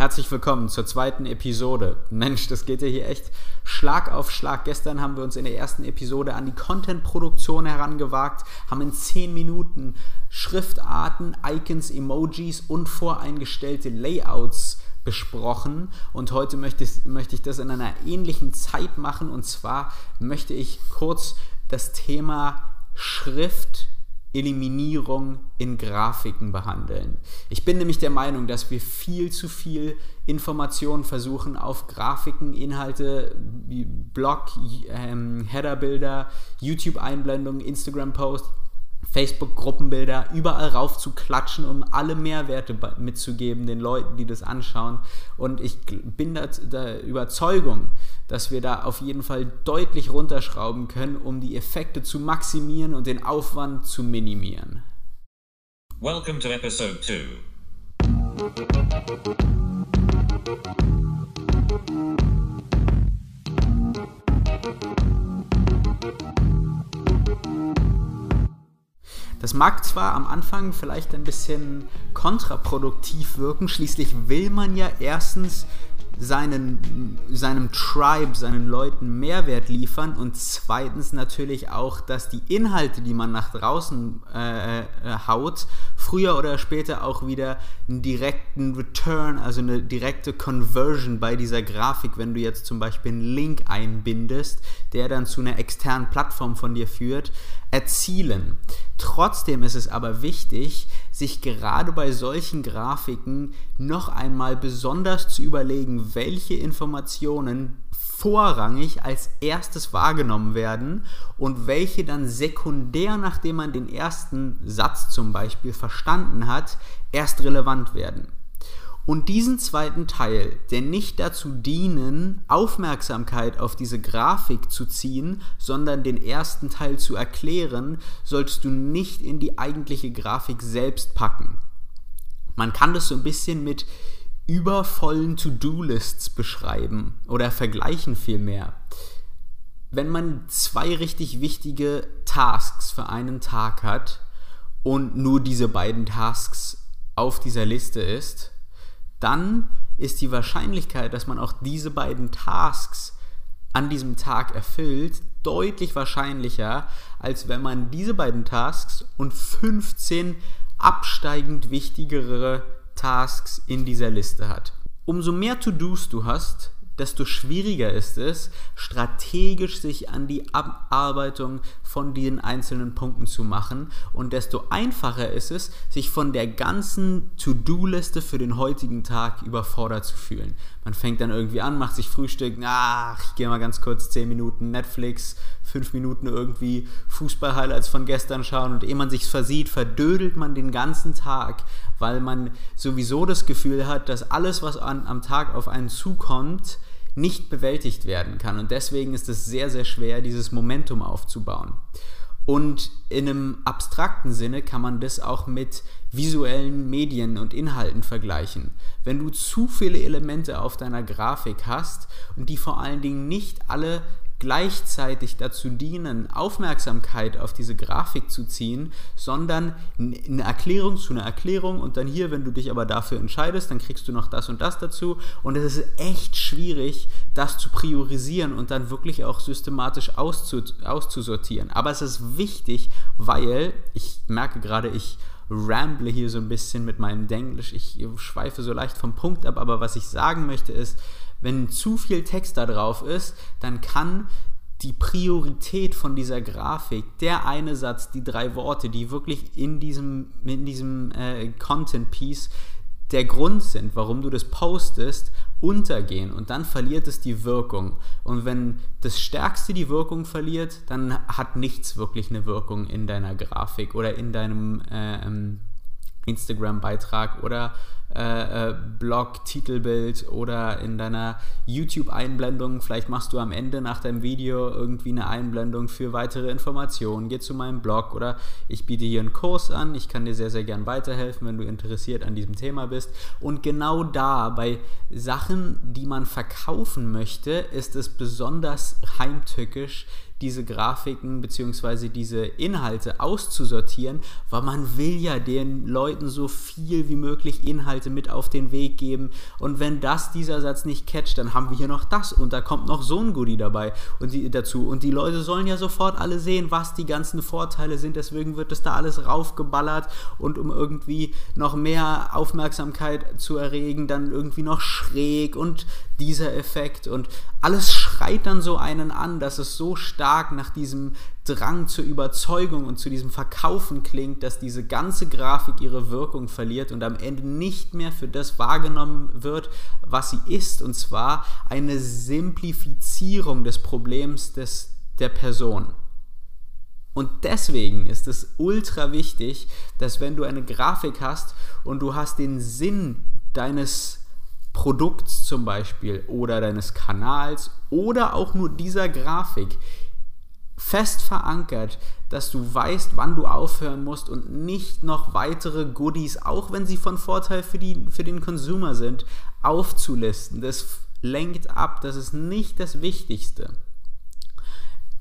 Herzlich willkommen zur zweiten Episode. Mensch, das geht ja hier echt Schlag auf Schlag. Gestern haben wir uns in der ersten Episode an die Content-Produktion herangewagt, haben in 10 Minuten Schriftarten, Icons, Emojis und voreingestellte Layouts besprochen und heute möchte ich, möchte ich das in einer ähnlichen Zeit machen und zwar möchte ich kurz das Thema Schrift Eliminierung in Grafiken behandeln. Ich bin nämlich der Meinung, dass wir viel zu viel Informationen versuchen auf Grafiken, Inhalte, Blog, ähm, Headerbilder, YouTube-Einblendungen, Instagram-Posts Facebook-Gruppenbilder überall rauf zu klatschen, um alle Mehrwerte mitzugeben den Leuten, die das anschauen. Und ich bin der, Überzeugung, dass wir da auf jeden Fall deutlich runterschrauben können, um die Effekte zu maximieren und den Aufwand zu minimieren. Welcome to episode 2. Das mag zwar am Anfang vielleicht ein bisschen kontraproduktiv wirken, schließlich will man ja erstens seinen, seinem Tribe, seinen Leuten Mehrwert liefern und zweitens natürlich auch, dass die Inhalte, die man nach draußen äh, äh, haut, früher oder später auch wieder einen direkten Return, also eine direkte Conversion bei dieser Grafik, wenn du jetzt zum Beispiel einen Link einbindest, der dann zu einer externen Plattform von dir führt, erzielen. Trotzdem ist es aber wichtig, sich gerade bei solchen Grafiken noch einmal besonders zu überlegen, welche Informationen vorrangig als erstes wahrgenommen werden und welche dann sekundär, nachdem man den ersten Satz zum Beispiel verstanden hat, erst relevant werden. Und diesen zweiten Teil, der nicht dazu dienen, Aufmerksamkeit auf diese Grafik zu ziehen, sondern den ersten Teil zu erklären, solltest du nicht in die eigentliche Grafik selbst packen. Man kann das so ein bisschen mit übervollen To-Do-Lists beschreiben oder vergleichen vielmehr. Wenn man zwei richtig wichtige Tasks für einen Tag hat und nur diese beiden Tasks auf dieser Liste ist, dann ist die Wahrscheinlichkeit, dass man auch diese beiden Tasks an diesem Tag erfüllt, deutlich wahrscheinlicher, als wenn man diese beiden Tasks und 15 absteigend wichtigere Tasks in dieser Liste hat. Umso mehr To-Dos du hast, desto schwieriger ist es, strategisch sich an die Abarbeitung von den einzelnen Punkten zu machen und desto einfacher ist es, sich von der ganzen To-Do-Liste für den heutigen Tag überfordert zu fühlen. Man fängt dann irgendwie an, macht sich Frühstück, ach, ich gehe mal ganz kurz 10 Minuten Netflix, 5 Minuten irgendwie Fußball-Highlights von gestern schauen und ehe man sich versieht, verdödelt man den ganzen Tag, weil man sowieso das Gefühl hat, dass alles, was an, am Tag auf einen zukommt, nicht bewältigt werden kann. Und deswegen ist es sehr, sehr schwer, dieses Momentum aufzubauen. Und in einem abstrakten Sinne kann man das auch mit visuellen Medien und Inhalten vergleichen. Wenn du zu viele Elemente auf deiner Grafik hast und die vor allen Dingen nicht alle gleichzeitig dazu dienen, Aufmerksamkeit auf diese Grafik zu ziehen, sondern eine Erklärung zu einer Erklärung und dann hier, wenn du dich aber dafür entscheidest, dann kriegst du noch das und das dazu und es ist echt schwierig, das zu priorisieren und dann wirklich auch systematisch auszu auszusortieren. Aber es ist wichtig, weil ich merke gerade, ich ramble hier so ein bisschen mit meinem Denglisch, ich schweife so leicht vom Punkt ab, aber was ich sagen möchte ist, wenn zu viel Text da drauf ist, dann kann die Priorität von dieser Grafik, der eine Satz, die drei Worte, die wirklich in diesem, in diesem äh, Content-Piece der Grund sind, warum du das postest, untergehen und dann verliert es die Wirkung. Und wenn das Stärkste die Wirkung verliert, dann hat nichts wirklich eine Wirkung in deiner Grafik oder in deinem äh, ähm, Instagram-Beitrag oder äh, äh, Blog, Titelbild oder in deiner YouTube-Einblendung. Vielleicht machst du am Ende nach deinem Video irgendwie eine Einblendung für weitere Informationen. Geh zu meinem Blog oder ich biete hier einen Kurs an. Ich kann dir sehr, sehr gern weiterhelfen, wenn du interessiert an diesem Thema bist. Und genau da, bei Sachen, die man verkaufen möchte, ist es besonders heimtückisch, diese Grafiken bzw. diese Inhalte auszusortieren, weil man will ja den Leuten so viel wie möglich Inhalte mit auf den Weg geben. Und wenn das dieser Satz nicht catcht, dann haben wir hier noch das und da kommt noch so ein Goodie dabei und die, dazu. Und die Leute sollen ja sofort alle sehen, was die ganzen Vorteile sind. Deswegen wird das da alles raufgeballert und um irgendwie noch mehr Aufmerksamkeit zu erregen, dann irgendwie noch schräg und dieser Effekt und alles schreit dann so einen an, dass es so stark nach diesem Drang zur Überzeugung und zu diesem Verkaufen klingt, dass diese ganze Grafik ihre Wirkung verliert und am Ende nicht mehr für das wahrgenommen wird, was sie ist, und zwar eine Simplifizierung des Problems des, der Person. Und deswegen ist es ultra wichtig, dass wenn du eine Grafik hast und du hast den Sinn deines Produkts zum Beispiel oder deines Kanals oder auch nur dieser Grafik fest verankert, dass du weißt, wann du aufhören musst und nicht noch weitere Goodies, auch wenn sie von Vorteil für, die, für den Consumer sind, aufzulisten. Das lenkt ab, das ist nicht das Wichtigste.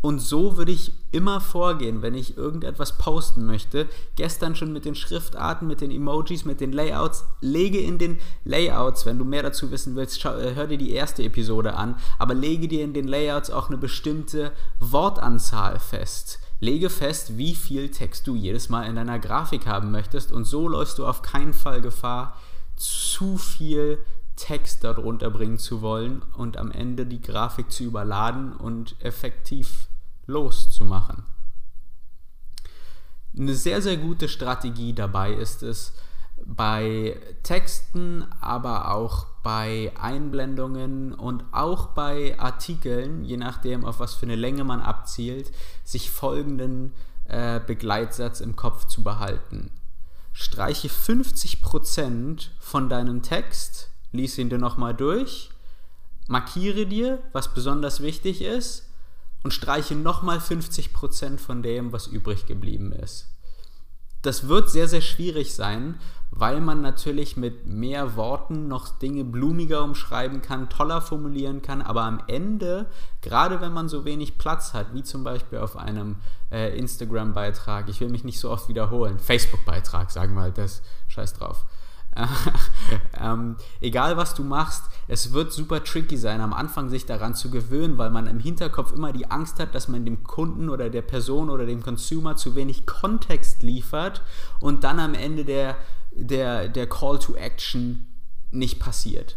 Und so würde ich immer vorgehen, wenn ich irgendetwas posten möchte. Gestern schon mit den Schriftarten, mit den Emojis, mit den Layouts. Lege in den Layouts, wenn du mehr dazu wissen willst, äh, hör dir die erste Episode an, aber lege dir in den Layouts auch eine bestimmte Wortanzahl fest. Lege fest, wie viel Text du jedes Mal in deiner Grafik haben möchtest und so läufst du auf keinen Fall Gefahr, zu viel Text darunter bringen zu wollen und am Ende die Grafik zu überladen und effektiv loszumachen. Eine sehr, sehr gute Strategie dabei ist es, bei Texten, aber auch bei Einblendungen und auch bei Artikeln, je nachdem, auf was für eine Länge man abzielt, sich folgenden äh, Begleitsatz im Kopf zu behalten. Streiche 50% von deinem Text lies ihn dir nochmal durch, markiere dir, was besonders wichtig ist und streiche nochmal 50% von dem, was übrig geblieben ist. Das wird sehr, sehr schwierig sein, weil man natürlich mit mehr Worten noch Dinge blumiger umschreiben kann, toller formulieren kann, aber am Ende, gerade wenn man so wenig Platz hat, wie zum Beispiel auf einem äh, Instagram-Beitrag, ich will mich nicht so oft wiederholen, Facebook-Beitrag, sagen wir halt das, scheiß drauf, ähm, egal was du machst, es wird super tricky sein, am Anfang sich daran zu gewöhnen, weil man im Hinterkopf immer die Angst hat, dass man dem Kunden oder der Person oder dem Consumer zu wenig Kontext liefert und dann am Ende der, der, der Call to Action nicht passiert.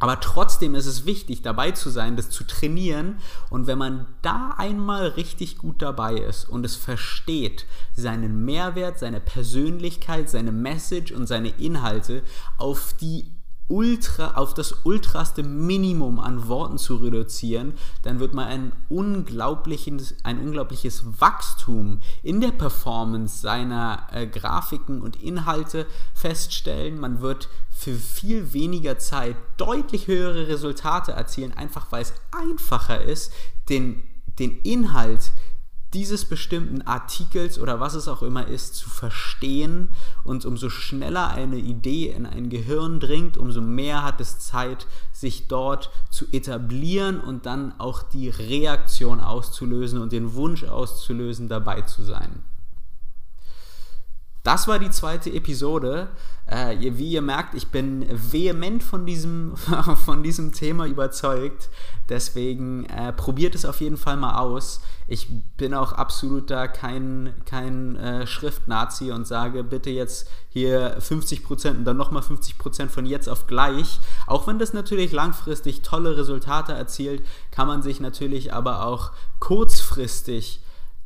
Aber trotzdem ist es wichtig, dabei zu sein, das zu trainieren. Und wenn man da einmal richtig gut dabei ist und es versteht, seinen Mehrwert, seine Persönlichkeit, seine Message und seine Inhalte auf die ultra, auf das ultraste Minimum an Worten zu reduzieren, dann wird man ein unglaubliches, ein unglaubliches Wachstum in der Performance seiner äh, Grafiken und Inhalte feststellen. Man wird für viel weniger Zeit deutlich höhere Resultate erzielen, einfach weil es einfacher ist, den, den Inhalt dieses bestimmten Artikels oder was es auch immer ist, zu verstehen. Und umso schneller eine Idee in ein Gehirn dringt, umso mehr hat es Zeit, sich dort zu etablieren und dann auch die Reaktion auszulösen und den Wunsch auszulösen, dabei zu sein. Das war die zweite Episode. Äh, wie ihr merkt, ich bin vehement von diesem, von diesem Thema überzeugt. Deswegen äh, probiert es auf jeden Fall mal aus. Ich bin auch absolut da kein, kein äh, Schriftnazi und sage bitte jetzt hier 50% und dann nochmal 50% von jetzt auf gleich. Auch wenn das natürlich langfristig tolle Resultate erzielt, kann man sich natürlich aber auch kurzfristig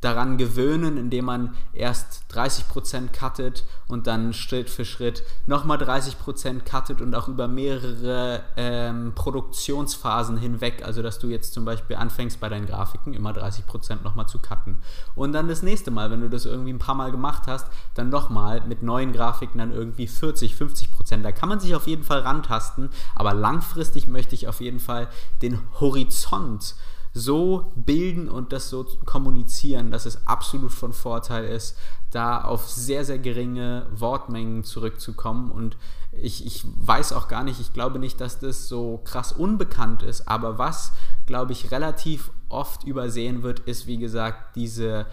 daran gewöhnen, indem man erst 30% cuttet und dann Schritt für Schritt nochmal 30% cuttet und auch über mehrere ähm, Produktionsphasen hinweg, also dass du jetzt zum Beispiel anfängst bei deinen Grafiken immer 30% nochmal zu cutten. Und dann das nächste Mal, wenn du das irgendwie ein paar Mal gemacht hast, dann nochmal mit neuen Grafiken dann irgendwie 40, 50%. Da kann man sich auf jeden Fall rantasten, aber langfristig möchte ich auf jeden Fall den Horizont so bilden und das so kommunizieren, dass es absolut von Vorteil ist, da auf sehr, sehr geringe Wortmengen zurückzukommen. Und ich, ich weiß auch gar nicht, ich glaube nicht, dass das so krass unbekannt ist, aber was glaube ich, relativ oft übersehen wird, ist, wie gesagt, diese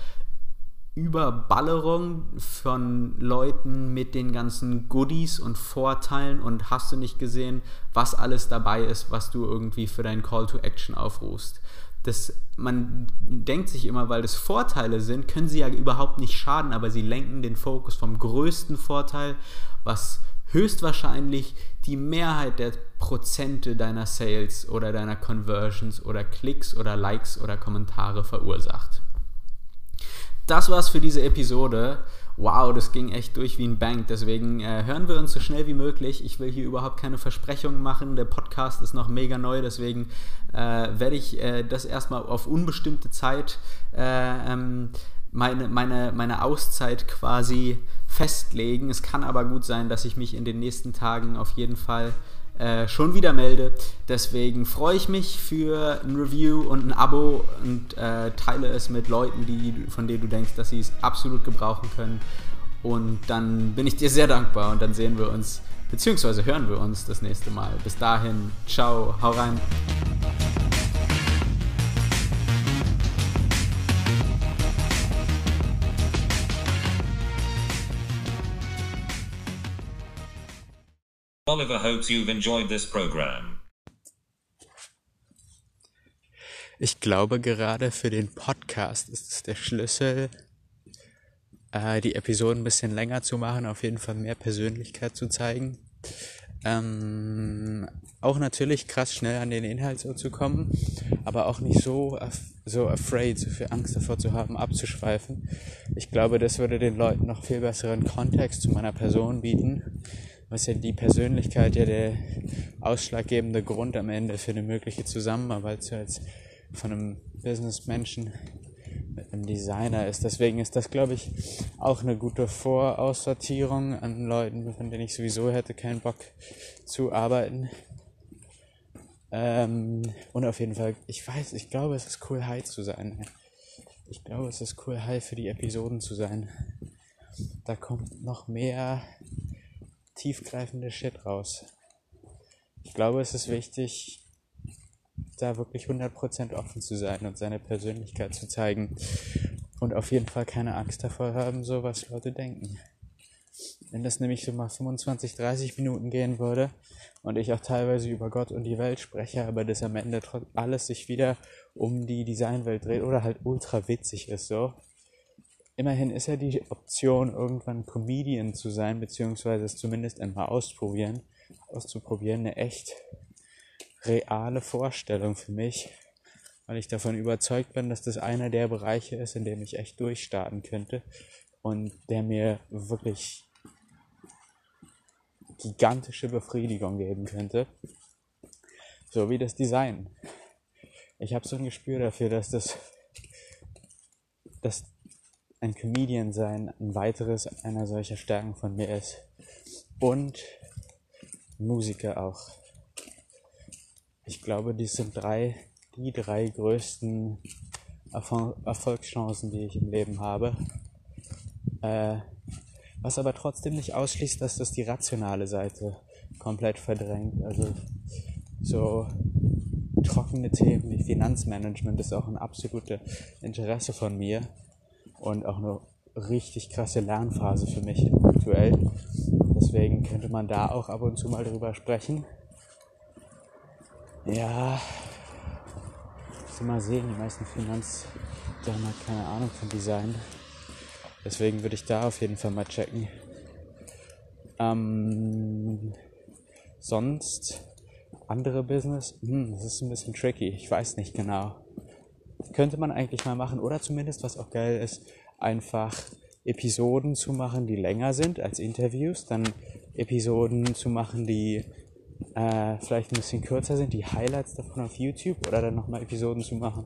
Überballerung von Leuten mit den ganzen Goodies und Vorteilen und hast du nicht gesehen, was alles dabei ist, was du irgendwie für deinen Call to Action aufrufst. Das, man denkt sich immer, weil das Vorteile sind, können sie ja überhaupt nicht schaden, aber sie lenken den Fokus vom größten Vorteil, was höchstwahrscheinlich die Mehrheit der Prozente deiner Sales oder deiner Conversions oder Klicks oder Likes oder Kommentare verursacht das war's für diese Episode. Wow, das ging echt durch wie ein Bank. Deswegen äh, hören wir uns so schnell wie möglich. Ich will hier überhaupt keine Versprechungen machen. Der Podcast ist noch mega neu, deswegen äh, werde ich äh, das erstmal auf unbestimmte Zeit äh, ähm, meine, meine, meine Auszeit quasi festlegen. Es kann aber gut sein, dass ich mich in den nächsten Tagen auf jeden Fall äh, schon wieder melde. Deswegen freue ich mich für ein Review und ein Abo und äh, teile es mit Leuten, die, von denen du denkst, dass sie es absolut gebrauchen können. Und dann bin ich dir sehr dankbar und dann sehen wir uns, beziehungsweise hören wir uns das nächste Mal. Bis dahin, ciao, hau rein. Oliver hopes you've enjoyed this program. Ich glaube, gerade für den Podcast ist es der Schlüssel, äh, die Episoden ein bisschen länger zu machen, auf jeden Fall mehr Persönlichkeit zu zeigen. Ähm, auch natürlich krass schnell an den Inhalt so zu kommen, aber auch nicht so, so afraid, so viel Angst davor zu haben, abzuschweifen. Ich glaube, das würde den Leuten noch viel besseren Kontext zu meiner Person bieten was ja die Persönlichkeit ja der ausschlaggebende Grund am Ende für eine mögliche Zusammenarbeit so als von einem Businessmenschen mit einem Designer ist. Deswegen ist das, glaube ich, auch eine gute Voraussortierung an Leuten, von denen ich sowieso hätte keinen Bock zu arbeiten. Ähm, und auf jeden Fall, ich weiß, ich glaube, es ist cool, high zu sein. Ich glaube, es ist cool, high für die Episoden zu sein. Da kommt noch mehr tiefgreifende Shit raus. Ich glaube, es ist wichtig, da wirklich 100% offen zu sein und seine Persönlichkeit zu zeigen und auf jeden Fall keine Angst davor haben, so was Leute denken. Wenn das nämlich so mal 25, 30 Minuten gehen würde und ich auch teilweise über Gott und die Welt spreche, aber das am Ende alles sich wieder um die Designwelt dreht oder halt ultra witzig ist so, immerhin ist ja die Option, irgendwann Comedian zu sein, beziehungsweise es zumindest einmal ausprobieren, auszuprobieren, eine echt reale Vorstellung für mich, weil ich davon überzeugt bin, dass das einer der Bereiche ist, in dem ich echt durchstarten könnte und der mir wirklich gigantische Befriedigung geben könnte. So wie das Design. Ich habe so ein Gespür dafür, dass das, dass ein Comedian sein ein weiteres einer solcher Stärken von mir ist. Und Musiker auch. Ich glaube, dies sind drei, die drei größten Erfol Erfolgschancen, die ich im Leben habe. Äh, was aber trotzdem nicht ausschließt, dass das die rationale Seite komplett verdrängt. Also so trockene Themen wie Finanzmanagement ist auch ein absolutes Interesse von mir und auch eine richtig krasse Lernphase für mich aktuell. Deswegen könnte man da auch ab und zu mal drüber sprechen. Ja, muss mal sehen, die meisten Finanz, haben halt keine Ahnung von Design. Deswegen würde ich da auf jeden Fall mal checken. Ähm, sonst andere Business, hm, das ist ein bisschen tricky. Ich weiß nicht genau könnte man eigentlich mal machen. Oder zumindest, was auch geil ist, einfach Episoden zu machen, die länger sind als Interviews. Dann Episoden zu machen, die äh, vielleicht ein bisschen kürzer sind, die Highlights davon auf YouTube. Oder dann nochmal Episoden zu machen,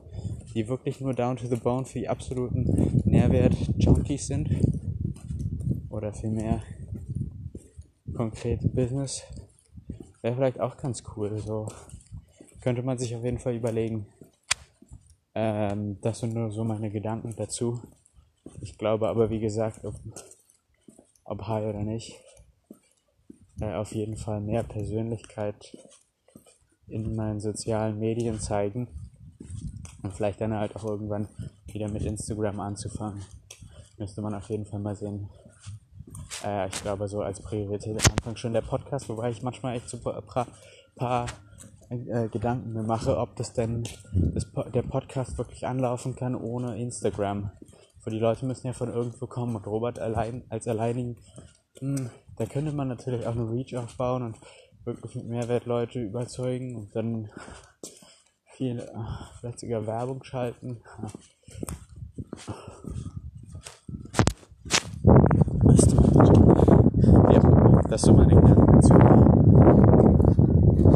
die wirklich nur down to the bone für die absoluten Nährwert-Junkies sind. Oder vielmehr konkrete Business. Wäre vielleicht auch ganz cool. So könnte man sich auf jeden Fall überlegen. Ähm, das sind nur so meine Gedanken dazu. Ich glaube aber, wie gesagt, ob, ob high oder nicht, äh, auf jeden Fall mehr Persönlichkeit in meinen sozialen Medien zeigen Und vielleicht dann halt auch irgendwann wieder mit Instagram anzufangen. Müsste man auf jeden Fall mal sehen. Äh, ich glaube, so als Priorität am Anfang schon der Podcast, wobei ich manchmal echt so ein paar, paar äh, Gedanken mir mache, ob das denn das, der Podcast wirklich anlaufen kann ohne Instagram. Für die Leute müssen ja von irgendwo kommen und Robert allein als alleinigen, hm, da könnte man natürlich auch eine Reach aufbauen und wirklich mit Mehrwert Leute überzeugen und dann viel, äh, Werbung schalten. Du, ja, das so meine Gedanken dazu.